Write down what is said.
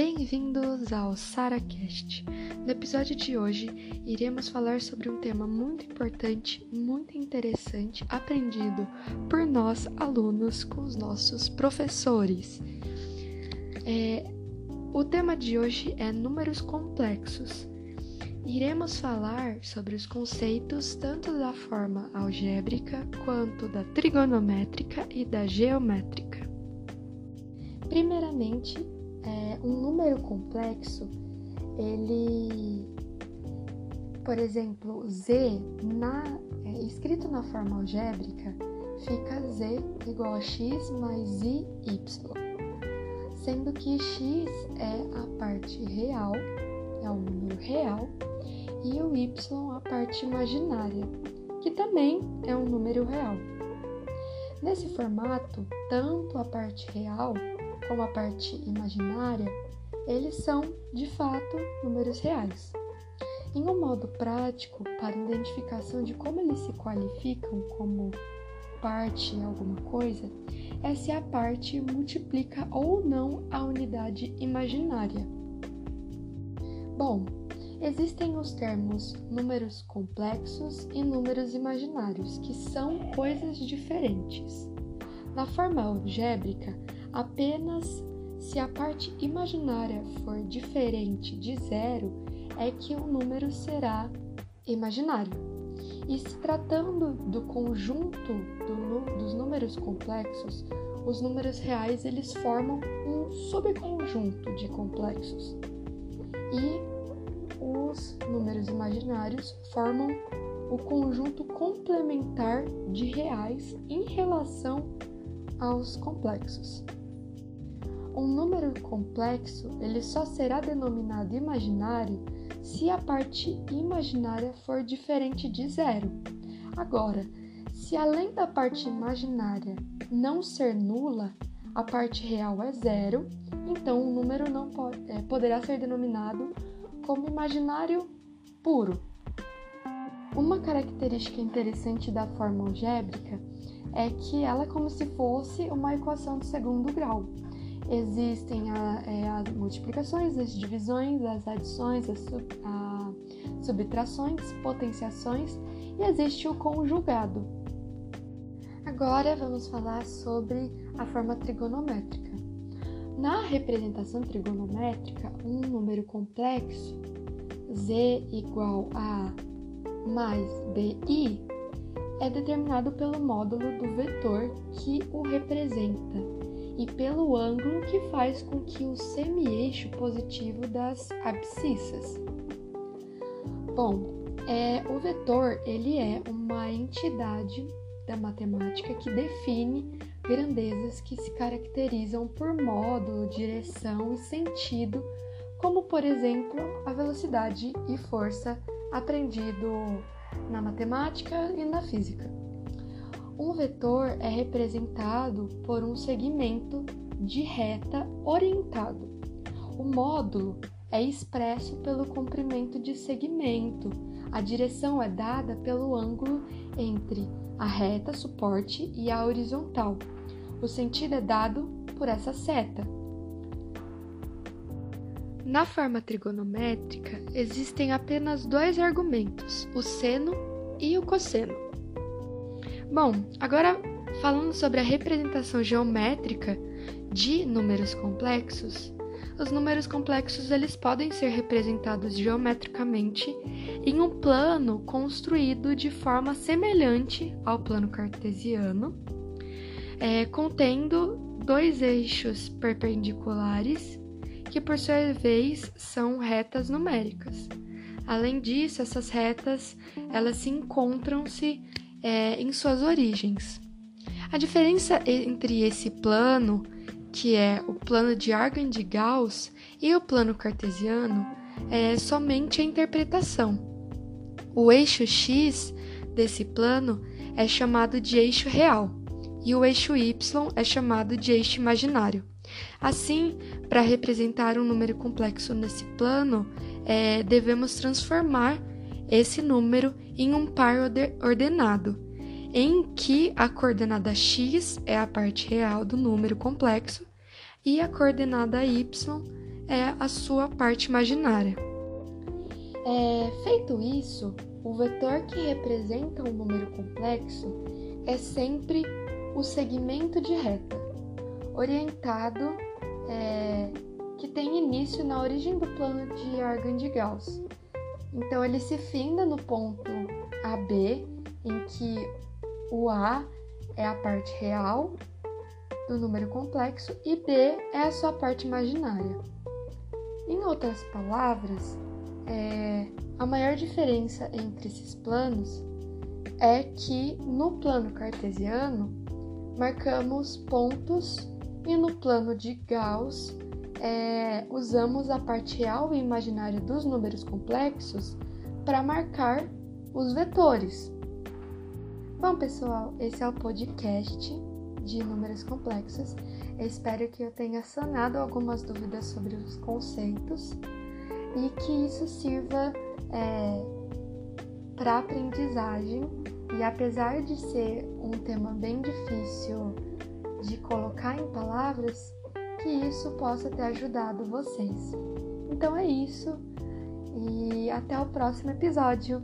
Bem-vindos ao SaraCast. No episódio de hoje, iremos falar sobre um tema muito importante, muito interessante, aprendido por nós, alunos, com os nossos professores. É, o tema de hoje é números complexos. Iremos falar sobre os conceitos tanto da forma algébrica quanto da trigonométrica e da geométrica. Primeiramente, é, um número complexo, ele, por exemplo, z na, é, escrito na forma algébrica, fica z igual a x mais i, y, sendo que x é a parte real, é o número real, e o y a parte imaginária, que também é um número real. Nesse formato, tanto a parte real como a parte imaginária, eles são, de fato, números reais. Em um modo prático, para identificação de como eles se qualificam como parte alguma coisa, é se a parte multiplica ou não a unidade imaginária. Bom, existem os termos números complexos e números imaginários, que são coisas diferentes. Na forma algébrica, Apenas se a parte imaginária for diferente de zero é que o número será imaginário. E se tratando do conjunto do, dos números complexos, os números reais eles formam um subconjunto de complexos. E os números imaginários formam o conjunto complementar de reais em relação aos complexos. Um número complexo ele só será denominado imaginário se a parte imaginária for diferente de zero. Agora, se além da parte imaginária não ser nula, a parte real é zero, então o número não pode, é, poderá ser denominado como imaginário puro. Uma característica interessante da forma algébrica é que ela é como se fosse uma equação de segundo grau. Existem a, é, as multiplicações, as divisões, as adições, as sub, a, subtrações, potenciações e existe o conjugado. Agora vamos falar sobre a forma trigonométrica. Na representação trigonométrica, um número complexo, z igual a mais bi, é determinado pelo módulo do vetor que o representa e pelo ângulo que faz com que o semi-eixo positivo das abscissas. Bom, é, o vetor ele é uma entidade da matemática que define grandezas que se caracterizam por módulo, direção e sentido, como por exemplo a velocidade e força aprendido na matemática e na física. Um vetor é representado por um segmento de reta orientado. O módulo é expresso pelo comprimento de segmento. A direção é dada pelo ângulo entre a reta suporte e a horizontal. O sentido é dado por essa seta. Na forma trigonométrica, existem apenas dois argumentos, o seno e o cosseno. Bom, agora falando sobre a representação geométrica de números complexos, os números complexos eles podem ser representados geometricamente em um plano construído de forma semelhante ao plano cartesiano, é, contendo dois eixos perpendiculares que por sua vez são retas numéricas. Além disso, essas retas elas se encontram-se é, em suas origens. A diferença entre esse plano, que é o plano de Argand de Gauss, e o plano cartesiano é somente a interpretação. O eixo x desse plano é chamado de eixo real e o eixo y é chamado de eixo imaginário. Assim, para representar um número complexo nesse plano, é, devemos transformar esse número em um par ordenado, em que a coordenada x é a parte real do número complexo e a coordenada y é a sua parte imaginária. É, feito isso, o vetor que representa um número complexo é sempre o segmento de reta, orientado é, que tem início na origem do plano de Argand de Gauss. Então ele se finda no ponto AB, em que o A é a parte real do número complexo e B é a sua parte imaginária. Em outras palavras, é, a maior diferença entre esses planos é que no plano cartesiano marcamos pontos e no plano de Gauss é, usamos a parte real e imaginária dos números complexos para marcar os vetores. Bom, pessoal, esse é o podcast de números complexos. Eu espero que eu tenha sanado algumas dúvidas sobre os conceitos e que isso sirva é, para aprendizagem. E apesar de ser um tema bem difícil de colocar em palavras, que isso possa ter ajudado vocês. Então é isso e até o próximo episódio.